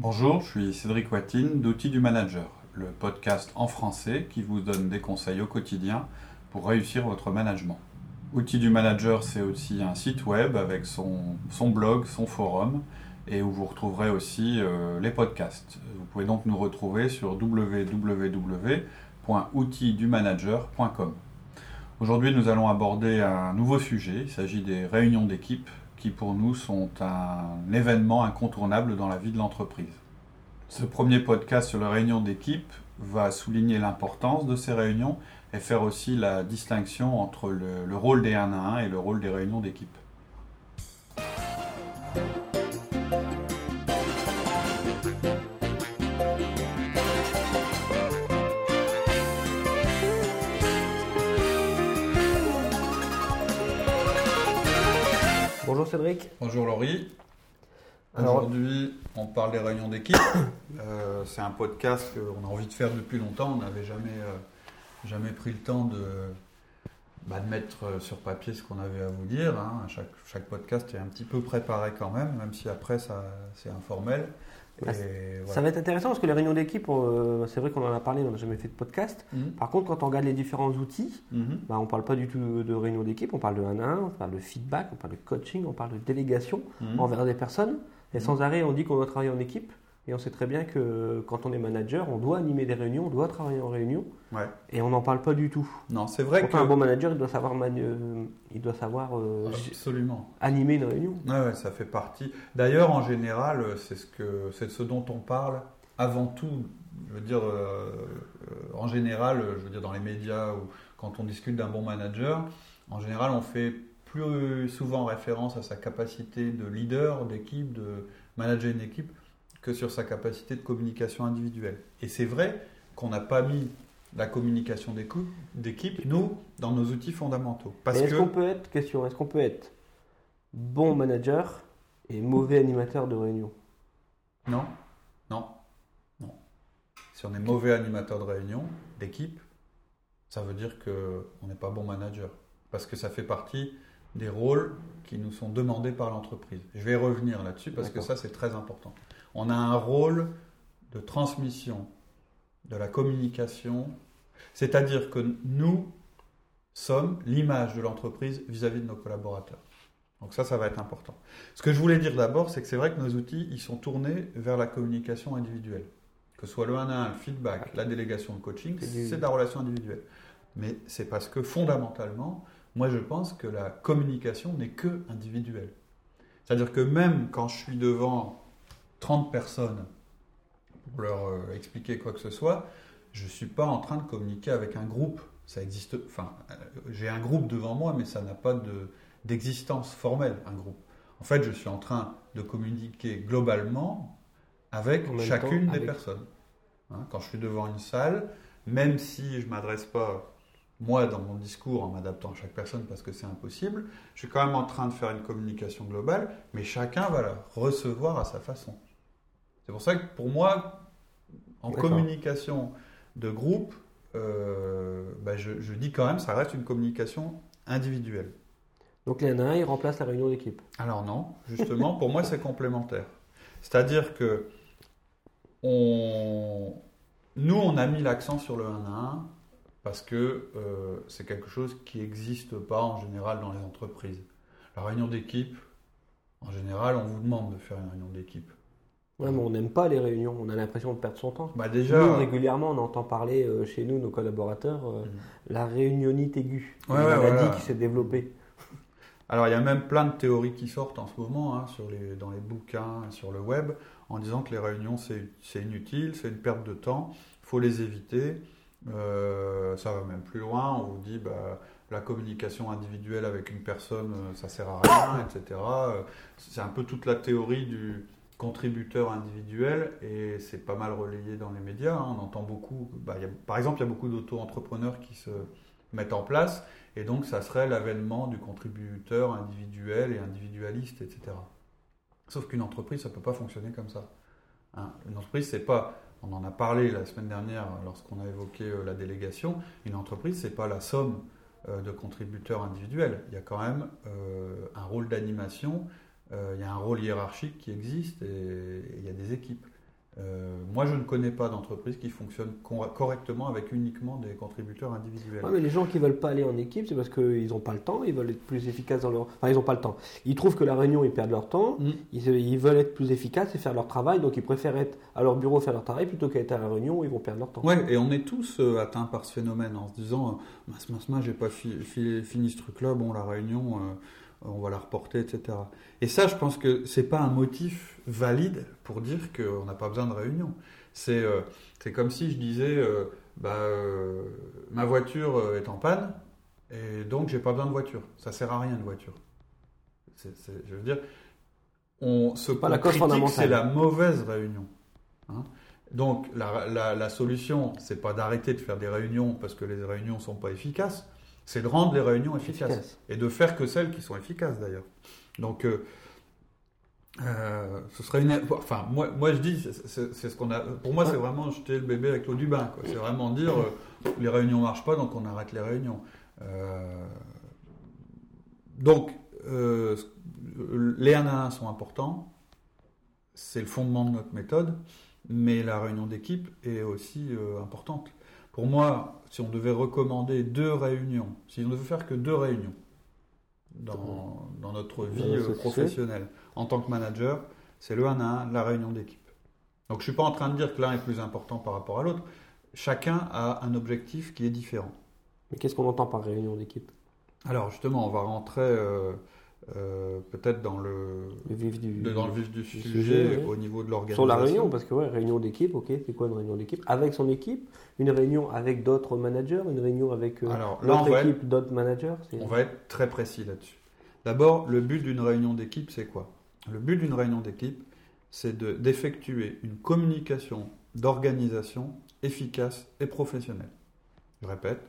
Bonjour, je suis Cédric Watine d'Outils du Manager, le podcast en français qui vous donne des conseils au quotidien pour réussir votre management. Outils du Manager, c'est aussi un site web avec son, blog, son forum, et où vous retrouverez aussi euh, les podcasts. Vous pouvez donc nous retrouver sur www.outildumanager.com. Aujourd'hui, nous allons aborder un nouveau sujet. Il s'agit des réunions d'équipe qui pour nous sont un événement incontournable dans la vie de l'entreprise. Ce premier podcast sur les réunions d'équipe va souligner l'importance de ces réunions et faire aussi la distinction entre le, le rôle des 1 à 1 et le rôle des réunions d'équipe. Cédric. Bonjour Laurie. Aujourd'hui, on parle des réunions d'équipe. Euh, c'est un podcast qu'on a envie de faire depuis longtemps. On n'avait jamais, euh, jamais pris le temps de, bah, de mettre euh, sur papier ce qu'on avait à vous dire. Hein. Chaque, chaque, podcast est un petit peu préparé quand même, même si après ça, c'est informel. Et, ça voilà. va être intéressant parce que les réunions d'équipe, c'est vrai qu'on en a parlé, on n'a jamais fait de podcast. Mhm. Par contre, quand on regarde les différents outils, Mhm. bah, on ne parle pas du tout de réunions d'équipe, on parle de 1 à 1, on parle de feedback, on parle de coaching, on parle de délégation Mhm. envers des personnes. Et sans arrêt, on dit qu'on doit travailler en équipe. Et on sait très bien que quand on est manager, on doit animer des réunions, on doit travailler en réunion. Ouais. Et on n'en parle pas du tout. Non, c'est vrai Pourtant, que. un bon manager, il doit savoir, manu- euh, il doit savoir euh, Absolument. animer une réunion. Ouais, ouais, ça fait partie. D'ailleurs, en général, c'est ce que c'est de ce dont on parle avant tout. Je veux dire, euh, en général, je veux dire dans les médias ou quand on discute d'un bon manager, en général, on fait plus souvent référence à sa capacité de leader d'équipe, de manager une équipe, que sur sa capacité de communication individuelle. Et c'est vrai qu'on n'a pas mis la communication d'équipe, nous, dans nos outils fondamentaux. Est-ce que qu'on peut être, question, est-ce qu'on peut être bon manager et mauvais animateur de réunion? Non, non, non. Si on est mauvais animateur de réunion, d'équipe, ça veut dire qu'on n'est pas bon manager. Parce que ça fait partie des rôles qui nous sont demandés par l'entreprise. Je vais revenir là-dessus parce que ça, c'est très important. On a un rôle de transmission de la communication, c'est-à-dire que nous sommes l'image de l'entreprise vis-à-vis de nos collaborateurs. Donc ça, ça va être important. Ce que je voulais dire d'abord, c'est que c'est vrai que nos outils, ils sont tournés vers la communication individuelle. Que ce soit le 1 à 1, le feedback, la délégation de coaching, c'est de la relation individuelle. Mais c'est parce que fondamentalement, moi je pense que la communication n'est que individuelle. C'est-à-dire que même quand je suis devant 30 personnes pour leur euh, expliquer quoi que ce soit, je ne suis pas en train de communiquer avec un groupe. Ça existe. Enfin, euh, j'ai un groupe devant moi, mais ça n'a pas de- d'existence formelle, un groupe. En fait, je suis en train de communiquer globalement avec chacune temps, des avec- personnes. Hein, quand je suis devant une salle, même si je ne m'adresse pas, moi, dans mon discours, en m'adaptant à chaque personne parce que c'est impossible, je suis quand même en train de faire une communication globale, mais chacun va la recevoir à sa façon. C'est pour ça que pour moi, en communication de groupe, euh, bah, je, je dis quand même, ça reste une communication individuelle. Donc les 1 à 1, ils remplacent la réunion d'équipe. Alors non, justement, pour moi c'est complémentaire. C'est-à-dire que on... nous, on a mis l'accent sur le 1 à 1 parce que euh, c'est quelque chose qui n'existe pas en général dans les entreprises. La réunion d'équipe, en général, on vous demande de faire une réunion d'équipe. Ouais, mais on n'aime pas les réunions, on a l'impression de perdre son temps. Bah Nous, déjà, régulièrement, on entend parler euh, chez nous, nos collaborateurs, euh, Mhm. la réunionite aiguë, Ouais, une ouais, maladie voilà. qui s'est développée. Alors il y a même plein de théories qui sortent en ce moment hein, sur les, dans les bouquins, sur le web, en disant que les réunions c'est inutile, c'est une perte de temps, il faut les éviter. Euh, ça va même plus loin, on vous dit bah, la communication individuelle avec une personne, euh, ça sert à rien, etc. Euh, C'est un peu toute la théorie du contributeur individuel et c'est pas mal relayé dans les médias. hein. On entend beaucoup, bah, par exemple, il y a beaucoup d'auto-entrepreneurs qui se mettent en place et donc, ça serait l'avènement du contributeur individuel et individualiste, etc. Sauf qu'une entreprise, ça ne peut pas fonctionner comme ça. Hein, une entreprise, c'est pas. On en a parlé la semaine dernière lorsqu'on a évoqué euh, la délégation. Une entreprise, c'est pas la somme euh, de contributeurs individuels. Il y a quand même euh, un rôle d'animation, il y a un rôle hiérarchique qui existe et, il y a des équipes. Euh, moi, je ne connais pas d'entreprise qui fonctionne cor- correctement avec uniquement des contributeurs individuels. Ouais, mais les gens qui veulent pas aller en équipe, c'est parce qu'ils n'ont pas le temps, ils veulent être plus efficaces dans leur. Enfin, ils n'ont pas le temps. Ils trouvent que la réunion, ils perdent leur temps, Mm. ils, ils veulent être plus efficaces et faire leur travail, donc ils préfèrent être à leur bureau faire leur travail plutôt qu'être à la réunion où ils vont perdre leur temps. Ouais, et on est tous euh, atteints par ce phénomène en se disant euh, mince, mince, mince, j'ai pas fi- fi- fini ce truc-là, bon, la réunion, euh, on va la reporter, etc. Et ça, je pense que c'est pas un motif valide pour dire qu'on n'a pas besoin de réunion. C'est euh, comme si je disais euh, bah, euh, ma voiture euh, est en panne et donc j'ai pas besoin de voiture. Ça sert à rien de voiture. Je veux dire, on, ce pas la critique, c'est la mauvaise réunion. Hein. Donc la, la, la solution, c'est pas d'arrêter de faire des réunions parce que les réunions sont pas efficaces, c'est de rendre les réunions efficaces Efficace. et de faire que celles qui sont efficaces d'ailleurs. Donc euh, euh, ce serait une, enfin moi, moi je dis, c'est- ce qu'on a. Pour moi, c'est vraiment jeter le bébé avec l'eau du bain. C'est vraiment dire euh, les réunions marchent pas, donc on arrête les réunions. Euh, donc les 1 à 1 sont importants, c'est le fondement de notre méthode, mais la réunion d'équipe est aussi importante. Pour moi, si on devait recommander deux réunions, si on devait faire que deux réunions dans, dans notre vie Dans euh, professionnelle en tant que manager, c'est le 1 à 1, la réunion d'équipe. Donc je ne suis pas en train de dire que l'un est plus important par rapport à l'autre. Chacun a un objectif qui est différent. Mais qu'est-ce qu'on entend par réunion d'équipe? Alors justement, on va rentrer euh, euh, peut-être dans le, Le vif du. de- dans le vif du du sujet, sujet, ouais. au niveau de l'organisation. Sur la réunion, parce que ouais, réunion d'équipe, ok, c'est quoi une réunion d'équipe? Avec son équipe, une réunion avec d'autres managers, une réunion avec euh, Alors là, équipe, d'autres managers. on va être très précis là-dessus. D'abord, le but d'une réunion d'équipe, c'est quoi? Le but d'une réunion d'équipe, c'est de- d'effectuer une communication d'organisation efficace et professionnelle. Je répète,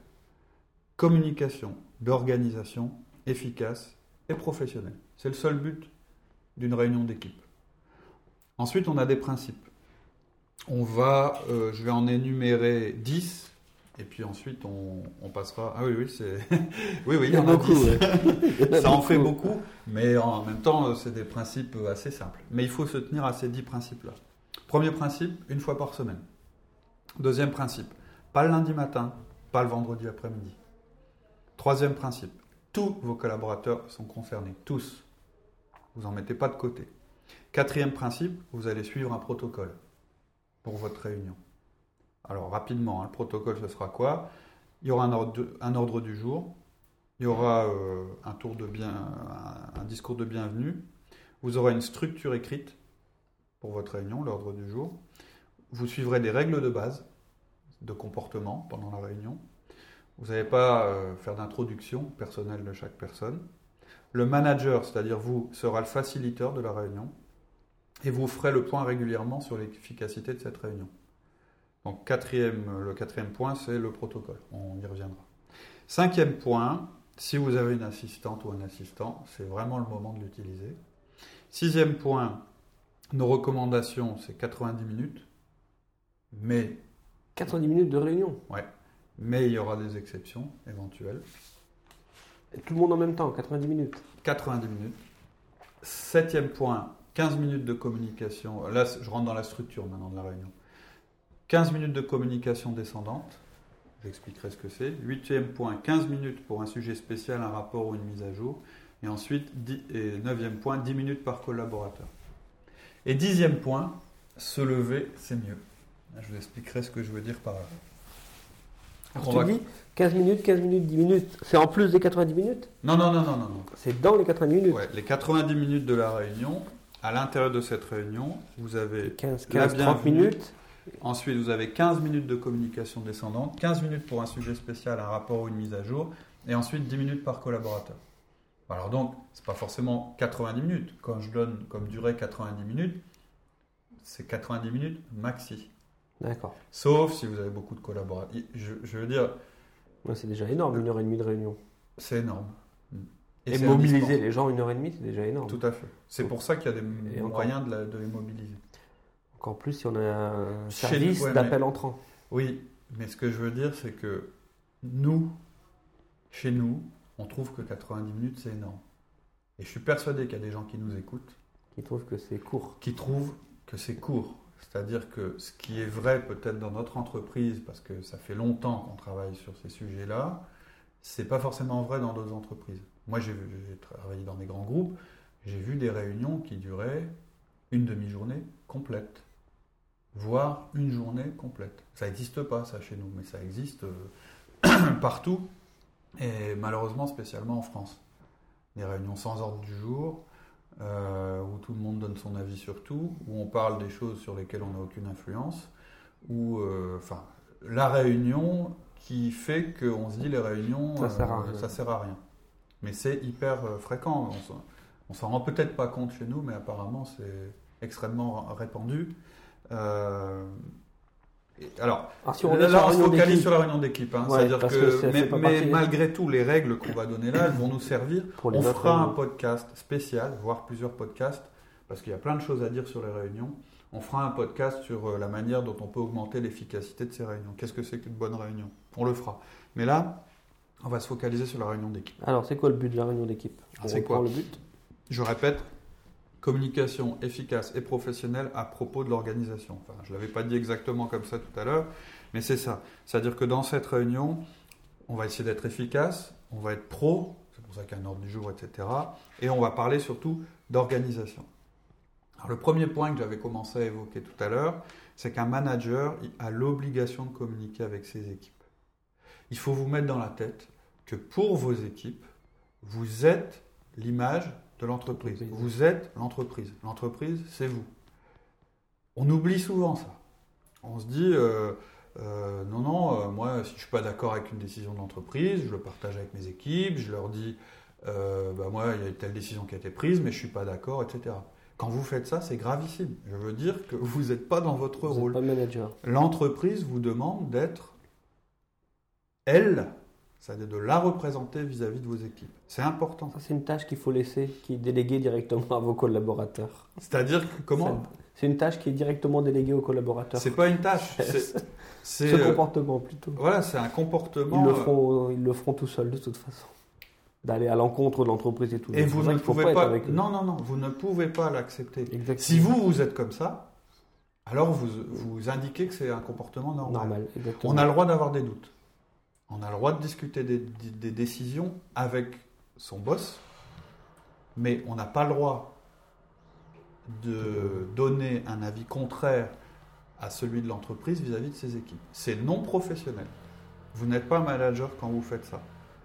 communication d'organisation efficace et professionnelle. C'est le seul but d'une réunion d'équipe. Ensuite, on a des principes. On va, euh, je vais en énumérer 10, et puis ensuite on, on passera. Ah oui, oui, c'est. oui, oui, Il y en a beaucoup. 10. ouais. Ça en fait beaucoup. beaucoup, mais en même temps, euh, c'est des principes euh, assez simples. Mais il faut se tenir à ces 10 principes-là. Premier principe, une fois par semaine. Deuxième principe, pas le lundi matin, pas le vendredi après-midi. Troisième principe, tous vos collaborateurs sont concernés, tous. Vous n'en mettez pas de côté. Quatrième principe, vous allez suivre un protocole pour votre réunion. Alors rapidement, hein, le protocole, ce sera quoi? Il y aura un ordre, du jour, il y aura euh, un discours de bienvenue, vous aurez une structure écrite pour votre réunion, l'ordre du jour. Vous suivrez des règles de base de comportement pendant la réunion. Vous n'allez pas euh, faire d'introduction personnelle de chaque personne. Le manager, c'est-à-dire vous, sera le facilitateur de la réunion et vous ferez le point régulièrement sur l'efficacité de cette réunion. Donc quatrième, le quatrième point, c'est le protocole. On y reviendra. Cinquième point, si vous avez une assistante ou un assistant, c'est vraiment le moment de l'utiliser. Sixième point, nos recommandations, c'est 90 minutes, mais, 90 minutes de réunion. Mais il y aura des exceptions éventuelles. Et tout le monde en même temps, 90 minutes. 90 minutes. Septième point, 15 minutes de communication. Là, je rentre dans la structure maintenant de la réunion. 15 minutes de communication descendante. J'expliquerai ce que c'est. Huitième point, 15 minutes pour un sujet spécial, un rapport ou une mise à jour. Et ensuite, et neuvième point, 10 minutes par collaborateur. Et dixième point, se lever, c'est mieux. Je vous expliquerai ce que je veux dire par là. Alors tu va- dis 15 minutes, 15 minutes, 10 minutes. C'est en plus des 90 minutes Non, non, non, non, non. non. C'est dans les 90 minutes. Ouais, les 90 minutes de la réunion, à l'intérieur de cette réunion, vous avez 15, La 15, 30 bienvenue. minutes. ensuite vous avez 15 minutes de communication descendante, 15 minutes pour un sujet spécial, un rapport ou une mise à jour, et ensuite 10 minutes par collaborateur. Alors donc, c'est pas forcément 90 minutes. Quand je donne comme durée 90 minutes, c'est 90 minutes maxi. D'accord. Sauf si vous avez beaucoup de collaborateurs. Je, je veux dire, Ouais, c'est déjà énorme, une heure et demie de réunion. c'est énorme. Et, c'est mobiliser les gens une heure et demie, c'est déjà énorme. Tout à fait. C'est pour ça qu'il y a Et des encore. moyens de, la- de les mobiliser. Encore plus si on a un service ouais, d'appel entrant. Oui, mais ce que je veux dire, c'est que nous, chez nous, on trouve que 90 minutes, c'est énorme. Et je suis persuadé qu'il y a des gens qui nous écoutent Qui trouvent que c'est court. qui trouvent que c'est court. C'est-à-dire que ce qui est vrai peut-être dans notre entreprise, parce que ça fait longtemps qu'on travaille sur ces sujets-là, c'est pas forcément vrai dans d'autres entreprises. Moi, j'ai travaillé dans des grands groupes, j'ai vu des réunions qui duraient une demi-journée complète, voire une journée complète. Ça n'existe pas, ça, chez nous, mais ça existe euh, partout, et malheureusement, spécialement en France. Des réunions sans ordre du jour, euh, où tout le monde donne son avis sur tout, où on parle des choses sur lesquelles on n'a aucune influence, où, euh, enfin, la réunion qui fait qu'on se dit les réunions, Ça sert à euh, rien. ça sert à rien. Mais c'est hyper fréquent. On s'en- rend peut-être pas compte chez nous, mais apparemment c'est extrêmement répandu. Euh, alors, Alors, si on là, là, se focalise sur la réunion d'équipe. hein. Ouais, C'est-à-dire que, mais, malgré tout, les règles qu'on va donner là, elles vont nous servir. pour On fera un podcast spécial, voire plusieurs podcasts, parce qu'il y a plein de choses à dire sur les réunions. On fera un podcast sur euh, la manière dont on peut augmenter l'efficacité de ces réunions. Qu'est-ce que c'est qu'une bonne réunion? On le fera. Mais là, on va se focaliser sur la réunion d'équipe. Alors, c'est quoi le but de la réunion d'équipe? Ah, c'est quoi? le but? Je répète, communication efficace et professionnelle à propos de l'organisation. Enfin, je ne l'avais pas dit exactement comme ça tout à l'heure, mais c'est ça. C'est-à-dire que dans cette réunion, on va essayer d'être efficace, on va être pro, c'est pour ça qu'il y a un ordre du jour, etc. Et on va parler surtout d'organisation. Alors, le premier point que j'avais commencé à évoquer tout à l'heure, c'est qu'un manager a l'obligation de communiquer avec ses équipes. Il faut vous mettre dans la tête que pour vos équipes, vous êtes l'image de l'entreprise. Entreprise. Vous êtes l'entreprise. L'entreprise, c'est vous. On oublie souvent ça. On se dit, euh, euh, non, non, euh, moi, si je ne suis pas d'accord avec une décision de l'entreprise, je le partage avec mes équipes, je leur dis, bah, moi, il y a telle décision qui a été prise, mais je ne suis pas d'accord, etc. Quand vous faites ça, c'est gravissime. Je veux dire que vous n'êtes pas dans votre Vous rôle. pas manager. L'entreprise vous demande d'être elle, c'est-à-dire de la représenter vis-à-vis de vos équipes. C'est important. Ça, c'est une tâche qu'il faut laisser, qui est déléguée directement à vos collaborateurs. C'est-à-dire que comment C'est une tâche qui est directement déléguée aux collaborateurs. C'est pas une tâche. c'est- Ce comportement plutôt. voilà, c'est un comportement. Ils le, euh, feront, ils le feront tout seuls de toute façon. D'aller à l'encontre de l'entreprise et tout. Et vous ne pouvez pas. avec. Non, non, non. Vous ne pouvez pas l'accepter. Si vous vous êtes comme ça, alors vous vous indiquez que c'est un comportement normal. Normal, exactement. On a le droit d'avoir des doutes. On a le droit de discuter des, décisions avec son boss, mais on n'a pas le droit de donner un avis contraire à celui de l'entreprise vis-à-vis de ses équipes. C'est non professionnel. Vous n'êtes pas manager quand vous faites ça.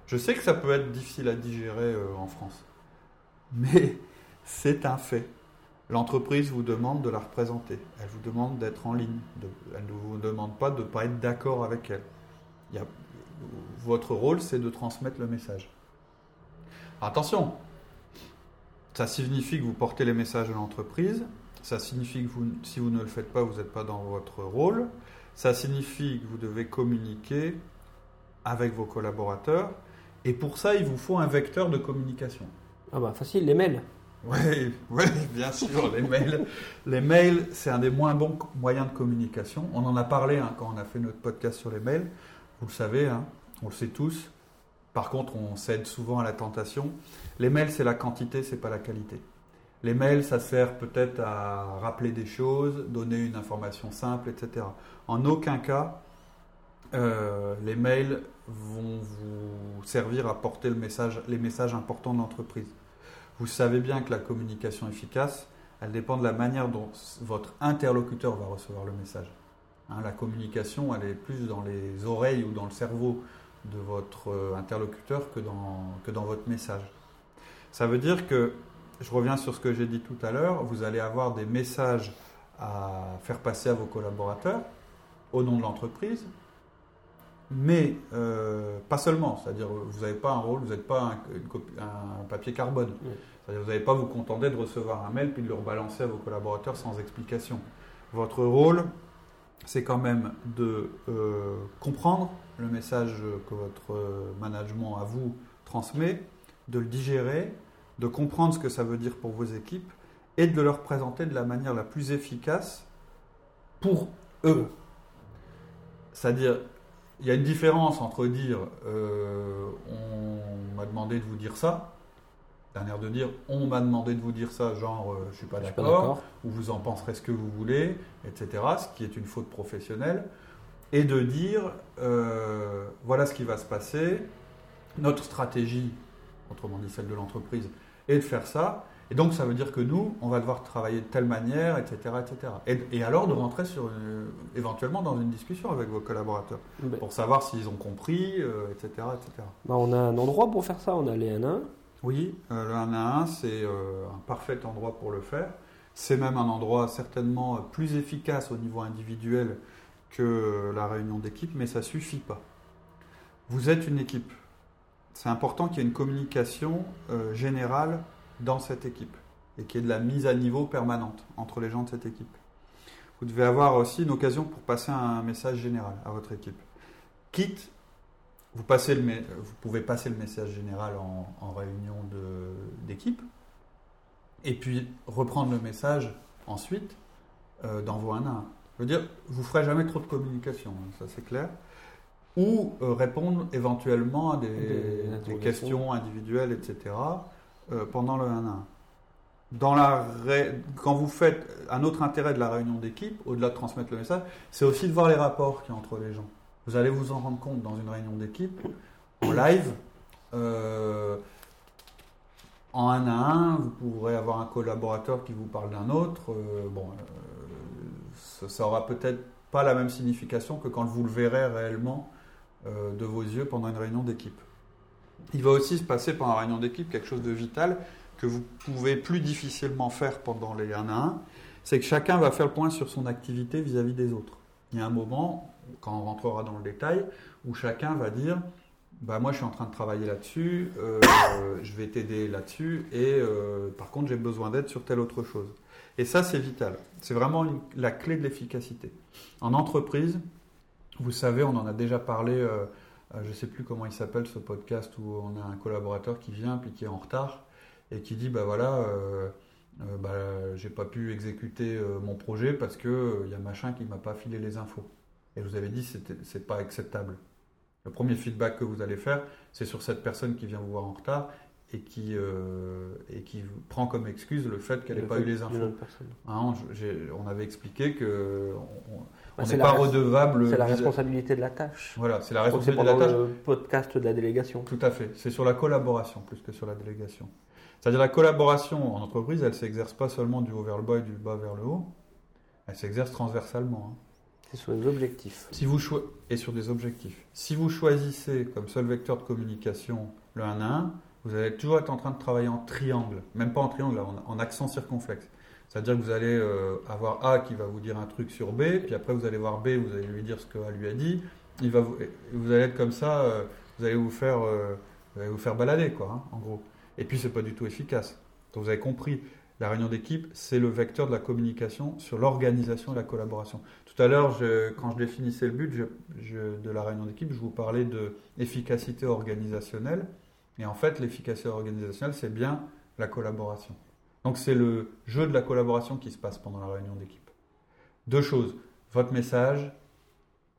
Je sais que ça peut être difficile à digérer euh, en France, mais c'est un fait. L'entreprise vous demande de la représenter. Elle vous demande d'être en ligne. Elle ne vous demande pas de ne pas être d'accord avec elle. Il a- votre rôle, c'est de transmettre le message. Attention, ça signifie que vous portez les messages de l'entreprise. Ça signifie que vous, si vous ne le faites pas, vous n'êtes pas dans votre rôle. Ça signifie que vous devez communiquer avec vos collaborateurs. Et pour ça, il vous faut un vecteur de communication. Ah bah facile, les mails. Oui, oui, bien sûr, les mails. Les mails, c'est un des moins bons moyens de communication. On en a parlé hein, quand on a fait notre podcast sur les mails. Vous le savez, hein, on le sait tous. Par contre, on cède souvent à la tentation. Les mails, c'est la quantité, c'est pas la qualité. Les mails, ça sert peut-être à rappeler des choses, donner une information simple, etc. En aucun cas, euh, les mails vont vous servir à porter le message, les messages importants de l'entreprise. Vous savez bien que la communication efficace, elle dépend de la manière dont votre interlocuteur va recevoir le message. Hein, la communication, elle est plus dans les oreilles ou dans le cerveau de votre euh, interlocuteur que dans, que dans votre message. Ça veut dire que, je reviens sur ce que j'ai dit tout à l'heure, vous allez avoir des messages à faire passer à vos collaborateurs au nom de l'entreprise, mais euh, pas seulement, c'est-à-dire vous n'avez pas un rôle, vous n'êtes pas un, une copie- un papier carbone. Oui. C'est-à-dire vous n'allez pas vous contenter de recevoir un mail puis de le rebalancer à vos collaborateurs sans explication. Votre rôle, c'est quand même de euh, comprendre le message que votre euh, management à vous transmet, de le digérer, de comprendre ce que ça veut dire pour vos équipes et de le présenter de la manière la plus efficace pour eux. C'est-à-dire, il y a une différence entre dire euh, on m'a demandé de vous dire ça d'un air de dire on m'a demandé de vous dire ça, genre euh, je suis pas Je suis pas d'accord, ou vous en penserez ce que vous voulez, etc. Ce qui est une faute professionnelle. Et de dire euh, voilà ce qui va se passer, notre stratégie, autrement dit celle de l'entreprise, est de faire ça. Et donc ça veut dire que nous, on va devoir travailler de telle manière, etc. etc. Et, et alors de rentrer sur une- éventuellement dans une discussion avec vos collaborateurs Ben, pour savoir s'ils ont compris, euh, etc., etc. bah, on a un endroit pour faire ça, on a les 1 à 1. Oui, euh, le 1 à 1, c'est euh, un parfait endroit pour le faire. C'est même un endroit certainement plus efficace au niveau individuel que la réunion d'équipe, mais ça suffit pas. Vous êtes une équipe. C'est important qu'il y ait une communication euh, générale dans cette équipe et qu'il y ait de la mise à niveau permanente entre les gens de cette équipe. Vous devez avoir aussi une occasion pour passer un message général à votre équipe. Quitte vous, passez le, me- vous pouvez passer le message général en, en réunion d'équipe et puis reprendre le message ensuite euh, dans vos 1 à 1. Je veux dire, vous ne ferez jamais trop de communication, hein, ça c'est clair. Ou euh, répondre éventuellement à des, Des des interrogations. questions individuelles, etc. euh, pendant le 1 à 1. Dans la ré- Quand vous faites un autre intérêt de la réunion d'équipe, au-delà de transmettre le message, c'est aussi de voir les rapports qu'il y a entre les gens. Vous allez vous en rendre compte dans une réunion d'équipe, en live. euh, en un à un, vous pourrez avoir un collaborateur qui vous parle d'un autre. euh, bon, euh, ça, ça aura peut-être pas la même signification que quand vous le verrez réellement de vos yeux pendant une réunion d'équipe. Il va aussi se passer pendant la réunion d'équipe quelque chose de vital que vous pouvez plus difficilement faire pendant les 1 à 1, c'est que chacun va faire le point sur son activité vis-à-vis des autres. Il y a un moment, quand on rentrera dans le détail, où chacun va dire bah moi je suis en train de travailler là-dessus, euh, je vais t'aider là-dessus, et euh, par contre j'ai besoin d'aide sur telle autre chose. Et ça c'est vital. C'est vraiment la clé de l'efficacité. En entreprise, vous savez, on en a déjà parlé, euh, je ne sais plus comment il s'appelle ce podcast où on a un collaborateur qui vient puis qui est en retard et qui dit bah voilà, bah, j'ai pas pu exécuter mon projet parce que il y a machin qui m'a pas filé les infos. Et je vous avais dit c'était c'est pas acceptable. Le premier feedback que vous allez faire, c'est sur cette personne qui vient vous voir en retard et qui, euh, et qui prend comme excuse le fait qu'elle n'ait pas eu les infos. Hein, on avait expliqué que on- n'est pas redevable. C'est la responsabilité de la tâche. Voilà, c'est la responsabilité de la pendant tâche. le podcast de la délégation. Tout à fait. C'est sur la collaboration plus que sur la délégation. C'est-à-dire la collaboration en entreprise, elle s'exerce pas seulement du haut vers le bas et du bas vers le haut. Elle s'exerce transversalement. hein. C'est sur les objectifs. Si vous et sur des objectifs. Si vous choisissez comme seul vecteur de communication le 1 à 1, vous allez toujours être en train de travailler en triangle, même pas en triangle, en, en accent circonflexe. C'est-à-dire que vous allez euh, avoir A qui va vous dire un truc sur B, puis après vous allez voir B, vous allez lui dire ce que A lui a dit. Vous allez être comme ça, euh, vous allez vous faire, euh, vous allez vous faire balader, quoi, hein, en gros. Et puis c'est pas du tout efficace. Donc vous avez compris, la réunion d'équipe, c'est le vecteur de la communication sur l'organisation et la collaboration. Tout à l'heure, quand je définissais le but de la réunion d'équipe, je vous parlais de efficacité organisationnelle. Et en fait, l'efficacité organisationnelle, c'est bien la collaboration. Donc c'est le jeu de la collaboration qui se passe pendant la réunion d'équipe. Deux choses. Votre message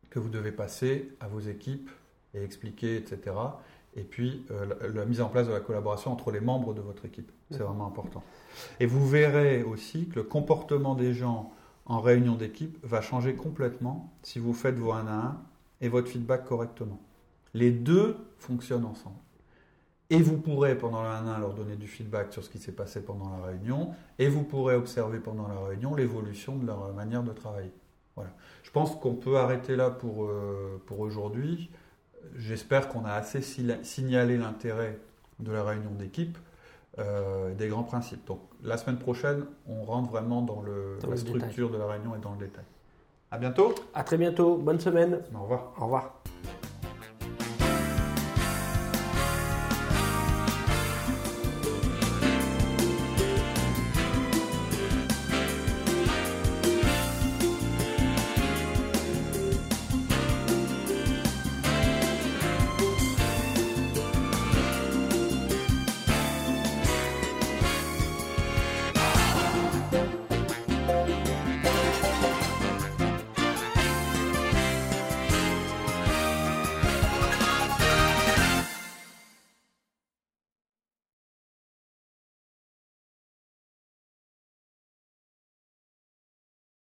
que vous devez passer à vos équipes et expliquer, etc. Et puis euh, la mise en place de la collaboration entre les membres de votre équipe. C'est vraiment important. Et vous verrez aussi que le comportement des gens en réunion d'équipe va changer complètement si vous faites vos 1 à 1 et votre feedback correctement. Les deux fonctionnent ensemble. Et vous pourrez pendant le 1 à 1 leur donner du feedback sur ce qui s'est passé pendant la réunion et vous pourrez observer pendant la réunion l'évolution de leur manière de travailler. Voilà. Je pense qu'on peut arrêter là pour, euh, pour aujourd'hui. J'espère qu'on a assez signalé l'intérêt de la réunion d'équipe, euh, des grands principes. Donc la semaine prochaine, on rentre vraiment dans, le, Dans la le détail. structure de la réunion et dans le détail. À bientôt. À très bientôt. Bonne semaine. Au revoir. Au revoir.